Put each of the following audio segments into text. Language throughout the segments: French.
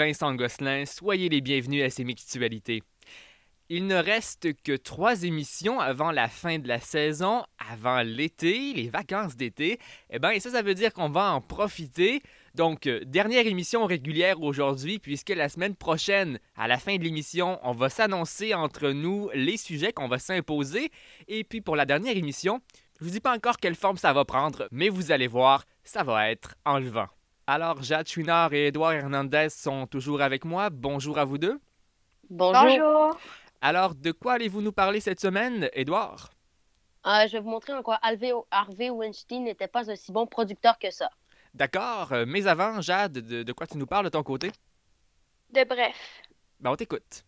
Vincent Gosselin. Soyez les bienvenus à ces mixtualités. Il ne reste que trois émissions avant la fin de la saison, avant l'été, les vacances d'été. Eh bien, ça, ça veut dire qu'on va en profiter. Donc, euh, dernière émission régulière aujourd'hui, puisque la semaine prochaine, à la fin de l'émission, on va s'annoncer entre nous les sujets qu'on va s'imposer. Et puis, pour la dernière émission, je vous dis pas encore quelle forme ça va prendre, mais vous allez voir, ça va être enlevant. Alors, Jade Chouinard et Edouard Hernandez sont toujours avec moi. Bonjour à vous deux. Bonjour. Bonjour. Alors, de quoi allez-vous nous parler cette semaine, Edouard? Euh, je vais vous montrer en quoi Harvey, Harvey Weinstein n'était pas un si bon producteur que ça. D'accord, euh, mais avant, Jade, de, de quoi tu nous parles de ton côté? De bref. Ben, on t'écoute.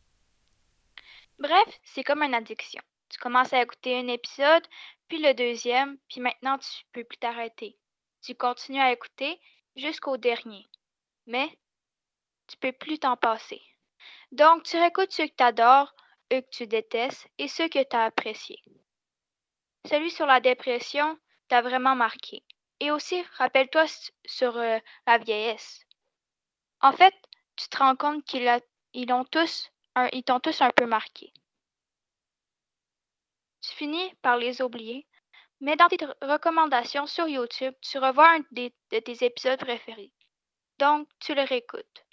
Bref, c'est comme une addiction. Tu commences à écouter un épisode, puis le deuxième, puis maintenant tu peux plus t'arrêter. Tu continues à écouter jusqu'au dernier. Mais tu peux plus t'en passer. Donc, tu réécoutes ceux que tu adores, eux que tu détestes et ceux que tu as appréciés. Celui sur la dépression t'a vraiment marqué. Et aussi, rappelle-toi sur euh, la vieillesse. En fait, tu te rends compte qu'ils tous un peu marqué. Tu finis par les oublier, mais dans tes recommandations sur YouTube, tu revois un des- de tes épisodes préférés. Donc, tu le réécoutes.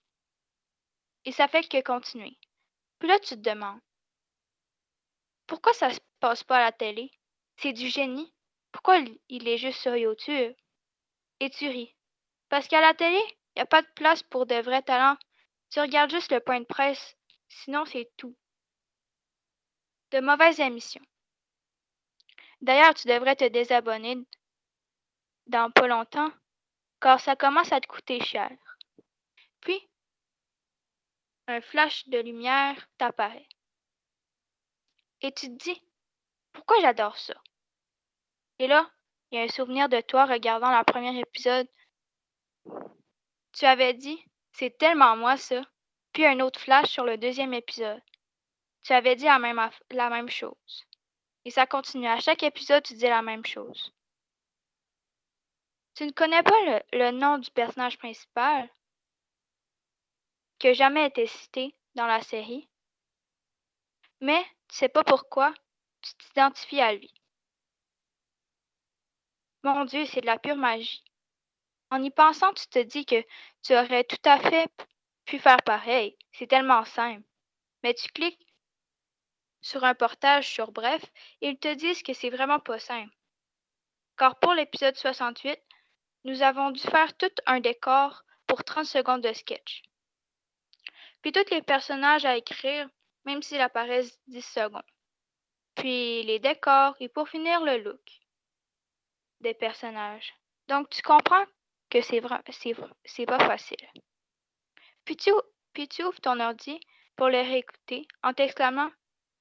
Et ça fait que continuer. Puis là, tu te demandes, pourquoi ça se passe pas à la télé? C'est du génie. Pourquoi il est juste sur YouTube? Et tu ris. Parce qu'à la télé, il n'y a pas de place pour de vrais talents. Tu regardes juste le point de presse. Sinon, c'est tout. De mauvaises émissions. D'ailleurs, tu devrais te désabonner dans pas longtemps, car ça commence à te coûter cher. Puis, un flash de lumière t'apparaît. Et tu te dis, pourquoi j'adore ça? Et là, il y a un souvenir de toi regardant le premier épisode. Tu avais dit, c'est tellement moi ça. Puis un autre flash sur le deuxième épisode. Tu avais dit la même, la même chose. Et ça continue. À chaque épisode, tu dis la même chose. Tu ne connais pas le, nom du personnage principal qui n'a jamais été cité dans la série, mais tu sais pas pourquoi tu t'identifies à lui. Mon Dieu, c'est de la pure magie. En y pensant, tu te dis que tu aurais tout à fait pu faire pareil. C'est tellement simple. Mais tu cliques sur un portage sur Bref ils te disent que c'est vraiment pas simple. Car pour l'épisode 68, nous avons dû faire tout un décor pour 30 secondes de sketch. Puis tous les personnages à écrire, même s'ils apparaissent 10 secondes. Puis les décors et pour finir le look des personnages. Donc tu comprends que c'est vrai, c'est pas facile. Puis tu, puis tu ouvres ton ordi pour le réécouter en t'exclamant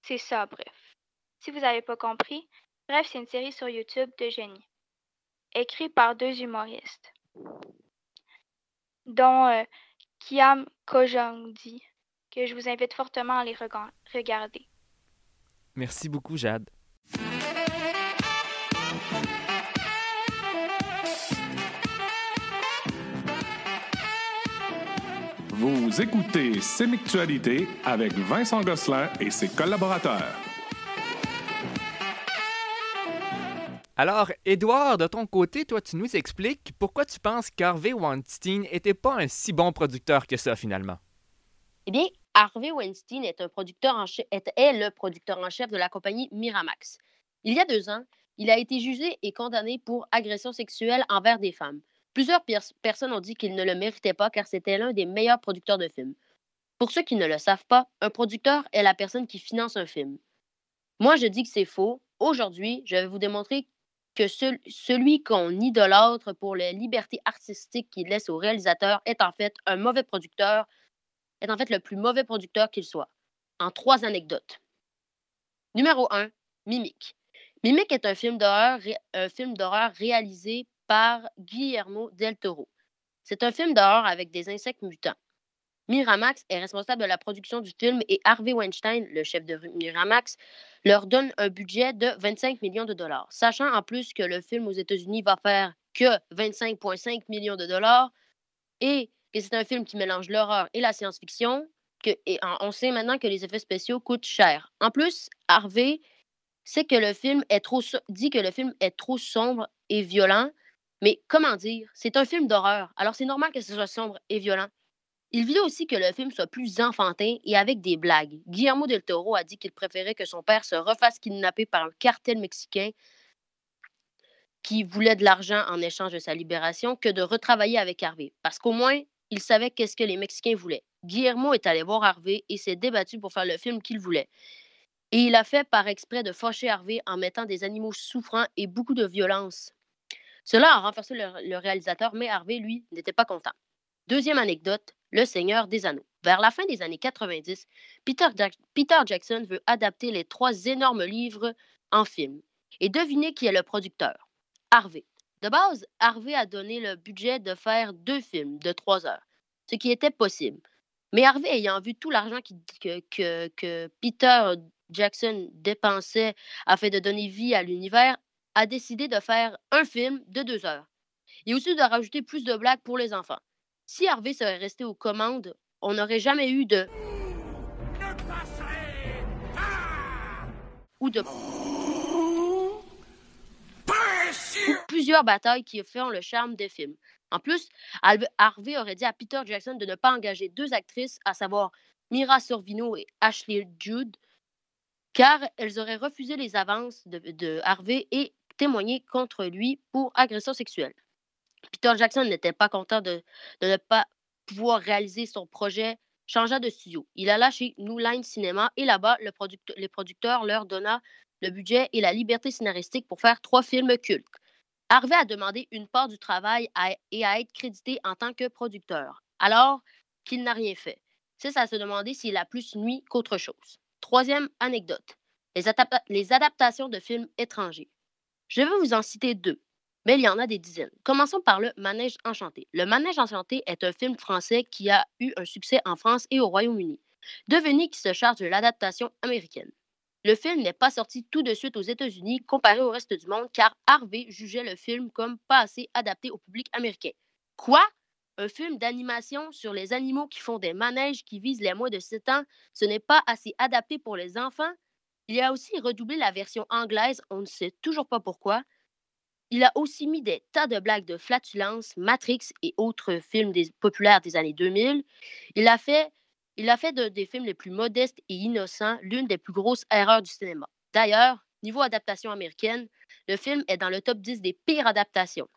c'est ça, bref. Si vous n'avez pas compris, bref, c'est une série sur YouTube de génie, écrite par deux humoristes, dont euh, Kiam Kojandi, que je vous invite fortement à les rega- regarder. Merci beaucoup, Jade. Vous écoutez Sémictualité avec Vincent Gosselin et ses collaborateurs. Alors, Edouard, de ton côté, toi, tu nous expliques pourquoi tu penses qu'Harvey Weinstein était pas un si bon producteur que ça, finalement. Eh bien, Harvey Weinstein est, un producteur en chef, est, est le producteur en chef de la compagnie Miramax. Il y a deux ans, il a été jugé et condamné pour agression sexuelle envers des femmes. Plusieurs pers- personnes ont dit qu'il ne le méritait pas car c'était l'un des meilleurs producteurs de films. Pour ceux qui ne le savent pas, un producteur est la personne qui finance un film. Moi, je dis que c'est faux. Aujourd'hui, je vais vous démontrer que cel- celui qu'on idolâtre pour les libertés artistiques qu'il laisse au réalisateur est en fait un mauvais producteur, est en fait le plus mauvais producteur qu'il soit. En trois anecdotes. Numéro 1, Mimic. Mimic est un film d'horreur réalisé par Guillermo del Toro. C'est un film d'horreur avec des insectes mutants. Miramax est responsable de la production du film et Harvey Weinstein, le chef de Miramax, leur donne un budget de 25 millions de dollars. Sachant en plus que le film aux États-Unis va faire que 25,5 millions de dollars et que c'est un film qui mélange l'horreur et la science-fiction. Et on sait maintenant que les effets spéciaux coûtent cher. En plus, Harvey sait que le film est trop dit que le film est trop sombre et violent. Mais comment dire, c'est un film d'horreur, alors c'est normal que ce soit sombre et violent. Il voulait aussi que le film soit plus enfantin et avec des blagues. Guillermo del Toro a dit qu'il préférait que son père se refasse kidnapper par un cartel mexicain qui voulait de l'argent en échange de sa libération que de retravailler avec Harvey, parce qu'au moins, il savait qu'est-ce que les Mexicains voulaient. Guillermo est allé voir Harvey et s'est débattu pour faire le film qu'il voulait. Et il a fait par exprès de fâcher Harvey en mettant des animaux souffrants et beaucoup de violence. Cela a renforcé le, réalisateur, mais Harvey, lui, n'était pas content. Deuxième anecdote, Le Seigneur des Anneaux. Vers la fin des années 90, Peter, Jackson veut adapter les trois énormes livres en film. Et devinez qui est le producteur? Harvey. De base, Harvey a donné le budget de faire deux films de trois heures, ce qui était possible. Mais Harvey, ayant vu tout l'argent que, que, Peter Jackson dépensait afin de donner vie à l'univers, a décidé de faire un film de deux heures. Et aussi de rajouter plus de blagues pour les enfants. Si Harvey serait resté aux commandes, on n'aurait jamais eu de... Ou de plusieurs batailles qui font le charme des films. En plus, Harvey aurait dit à Peter Jackson de ne pas engager deux actrices, à savoir Mira Sorvino et Ashley Judd, car elles auraient refusé les avances de, Harvey et témoigné contre lui pour agression sexuelle. Peter Jackson n'était pas content de, ne pas pouvoir réaliser son projet, changea de studio. Il alla chez New Line Cinema et là-bas, le les producteurs leur donna le budget et la liberté scénaristique pour faire trois films cultes. Harvey a demandé une part du travail et à être crédité en tant que producteur, alors qu'il n'a rien fait. C'est à se demander s'il a plus nuit qu'autre chose. Troisième anecdote, les, adaptations de films étrangers. Je vais vous en citer deux, mais il y en a des dizaines. Commençons par le Manège enchanté. Le Manège enchanté est un film français qui a eu un succès en France et au Royaume-Uni. Devenez qui se charge de l'adaptation américaine. Le film n'est pas sorti tout de suite aux États-Unis comparé au reste du monde car Harvey jugeait le film comme pas assez adapté au public américain. Quoi? Un film d'animation sur les animaux qui font des manèges qui visent les moins de 7 ans, ce n'est pas assez adapté pour les enfants? Il a aussi redoublé la version anglaise, on ne sait toujours pas pourquoi. Il a aussi mis des tas de blagues de flatulence, Matrix et autres films populaires des années 2000. Il a fait il des films les plus modestes et innocents l'une des plus grosses erreurs du cinéma. D'ailleurs, niveau adaptation américaine, le film est dans le top 10 des pires adaptations.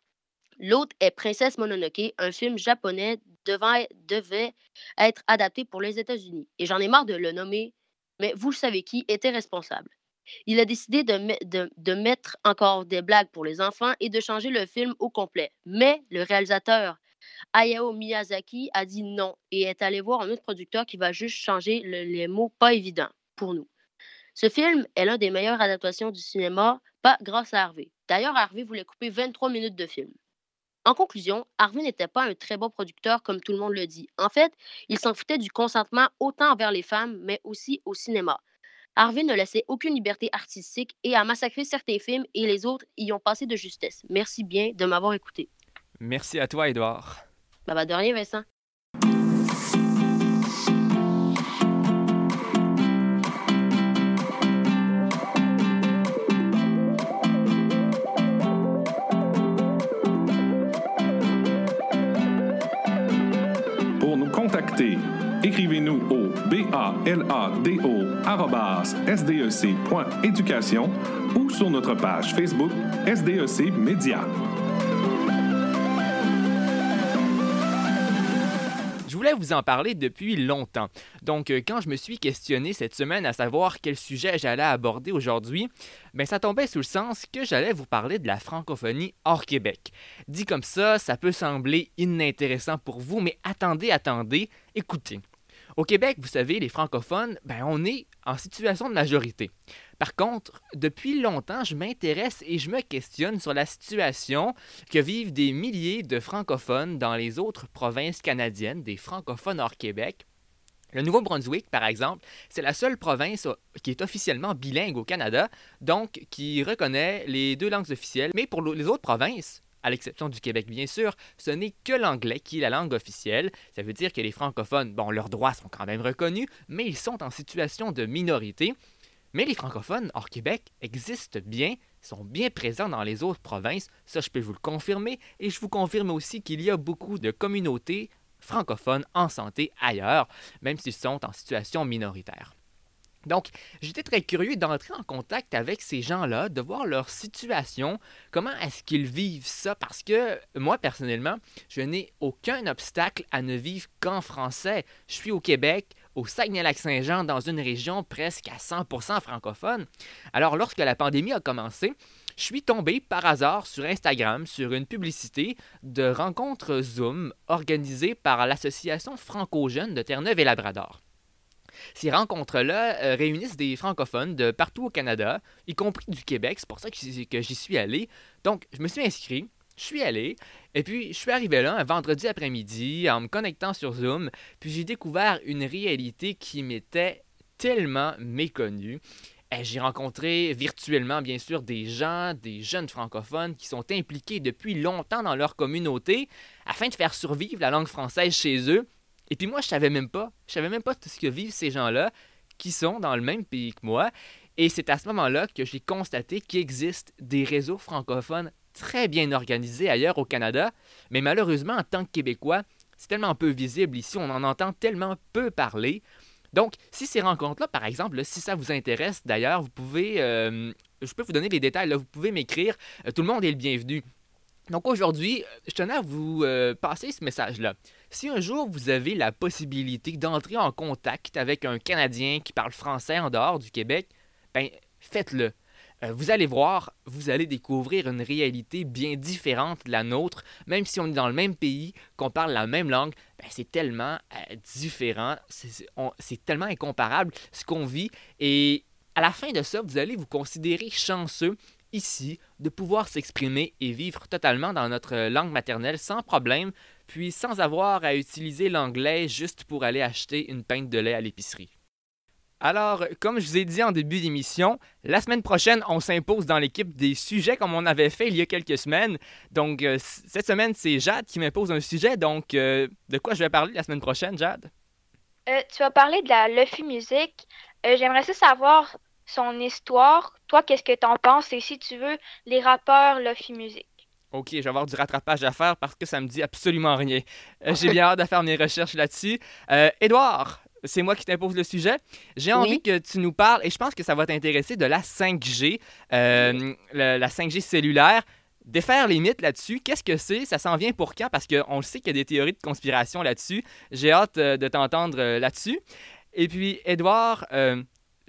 L'autre est Princesse Mononoke, un film japonais devait être adapté pour les États-Unis. Et j'en ai marre de le nommer, mais vous savez qui était responsable. Il a décidé de, mettre encore des blagues pour les enfants et de changer le film au complet. Mais le réalisateur Hayao Miyazaki a dit non et est allé voir un autre producteur qui va juste changer les mots pas évidents pour nous. Ce film est l'un des meilleures adaptations du cinéma, pas grâce à Harvey. D'ailleurs, Harvey voulait couper 23 minutes de film. En conclusion, Harvey n'était pas un très bon producteur comme tout le monde le dit. En fait, il s'en foutait du consentement autant envers les femmes, mais aussi au cinéma. Harvey ne laissait aucune liberté artistique et a massacré certains films et les autres y ont passé de justesse. Merci bien de m'avoir écouté. Merci à toi, Edouard. Bah, bah de rien, Vincent. Écrivez-nous au balado.sdec.éducation ou sur notre page Facebook SDEC Média. Voulais vous en parler depuis longtemps. Donc, euh, quand je me suis questionné cette semaine à savoir quel sujet j'allais aborder aujourd'hui, ben ça tombait sous le sens que j'allais vous parler de la francophonie hors Québec. Dit comme ça, ça peut sembler inintéressant pour vous, mais attendez, attendez, écoutez. Au Québec, vous savez, les francophones, ben on est en situation de majorité. Par contre, depuis longtemps, je m'intéresse et je me questionne sur la situation que vivent des milliers de francophones dans les autres provinces canadiennes, des francophones hors Québec. Le Nouveau-Brunswick, par exemple, c'est la seule province qui est officiellement bilingue au Canada, donc qui reconnaît les deux langues officielles. Mais pour les autres provinces, à l'exception du Québec bien sûr, ce n'est que l'anglais qui est la langue officielle. Ça veut dire que les francophones, bon, leurs droits sont quand même reconnus, mais ils sont en situation de minorité. Mais les francophones hors Québec existent bien, sont bien présents dans les autres provinces, ça je peux vous le confirmer, et je vous confirme aussi qu'il y a beaucoup de communautés francophones en santé ailleurs, même s'ils sont en situation minoritaire. Donc, j'étais très curieux d'entrer en contact avec ces gens-là, de voir leur situation, comment est-ce qu'ils vivent ça, parce que moi, personnellement, je n'ai aucun obstacle à ne vivre qu'en français. Je suis au Québec, au Saguenay-Lac-Saint-Jean, dans une région presque à 100% francophone. Alors, lorsque la pandémie a commencé, je suis tombé par hasard sur Instagram sur une publicité de rencontres Zoom organisée par l'Association franco-jeune de Terre-Neuve et Labrador. Ces rencontres-là euh, réunissent des francophones de partout au Canada, y compris du Québec. C'est pour ça que j'y suis allé. Donc, je me suis inscrit, je suis allé, et puis je suis arrivé là un vendredi après-midi en me connectant sur Zoom, puis j'ai découvert une réalité qui m'était tellement méconnue. J'ai rencontré virtuellement, bien sûr, des gens, des jeunes francophones qui sont impliqués depuis longtemps dans leur communauté afin de faire survivre la langue française chez eux et puis moi, je savais même pas. Je savais même pas tout ce que vivent ces gens-là qui sont dans le même pays que moi. Et c'est à ce moment-là que j'ai constaté qu'il existe des réseaux francophones très bien organisés ailleurs au Canada. Mais malheureusement, en tant que Québécois, c'est tellement peu visible ici, on en entend tellement peu parler. Donc, si ces rencontres-là, par exemple, si ça vous intéresse, d'ailleurs, vous pouvez, euh, je peux vous donner les détails, vous pouvez m'écrire. Euh, tout le monde est le bienvenu. Donc aujourd'hui, je tenais à vous euh, passer ce message-là. Si un jour vous avez la possibilité d'entrer en contact avec un Canadien qui parle français en dehors du Québec, ben faites-le. Euh, vous allez voir, vous allez découvrir une réalité bien différente de la nôtre, même si on est dans le même pays, qu'on parle la même langue, ben, c'est tellement euh, différent, c'est tellement incomparable ce qu'on vit. Et à la fin de ça, vous allez vous considérer chanceux ici de pouvoir s'exprimer et vivre totalement dans notre langue maternelle sans problème, puis sans avoir à utiliser l'anglais juste pour aller acheter une pinte de lait à l'épicerie. Alors, comme je vous ai dit en début d'émission, la semaine prochaine, on s'impose dans l'équipe des sujets comme on avait fait il y a quelques semaines. Donc, euh, cette semaine, c'est Jade qui m'impose un sujet. Donc, euh, de quoi je vais parler la semaine prochaine, Jade? Euh, tu vas parler de la Luffy Music. J'aimerais savoir son histoire. Toi, qu'est-ce que t'en penses? Et si tu veux, les rappeurs Luffy Music. Ok, je vais avoir du rattrapage à faire parce que ça me dit absolument rien. Euh, j'ai bien hâte de faire mes recherches là-dessus. Euh, Édouard, c'est moi qui t'impose le sujet. J'ai envie que tu nous parles, et je pense que ça va t'intéresser, de la 5G, euh, la 5G cellulaire. Défaire les mythes là-dessus, qu'est-ce que c'est? Ça s'en vient pour quand? Parce qu'on le sait qu'il y a des théories de conspiration là-dessus. J'ai hâte de t'entendre là-dessus. Et puis, Edouard,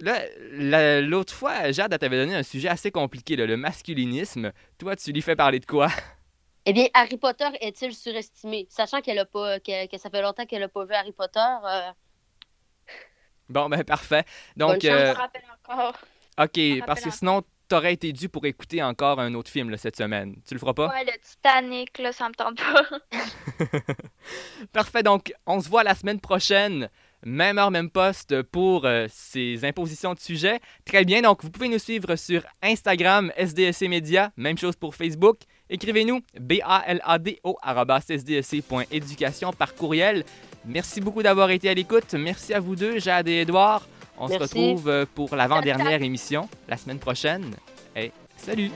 Là, l'autre fois, Jade t'avait donné un sujet assez compliqué, le masculinisme. Toi, tu lui fais parler de quoi? Eh bien, Harry Potter est-il surestimé? Sachant qu'elle a pas, que, ça fait longtemps qu'elle n'a pas vu Harry Potter. Euh, bon, ben parfait. Donc, euh... encore. Ok, parce que sinon, t'aurais été dû pour écouter encore un autre film cette semaine. Tu le feras pas? Ouais, le Titanic, là, ça me tente pas. Parfait, donc on se voit la semaine prochaine même heure, même poste pour euh, ces impositions de sujets. Très bien, donc vous pouvez nous suivre sur Instagram, SDSC Media, même chose pour Facebook. Écrivez-nous balado sdsc.éducation par courriel. Merci beaucoup d'avoir été à l'écoute. Merci à vous deux, Jade et Edouard. On se retrouve euh, pour l'avant-dernière émission la semaine prochaine. Et salut!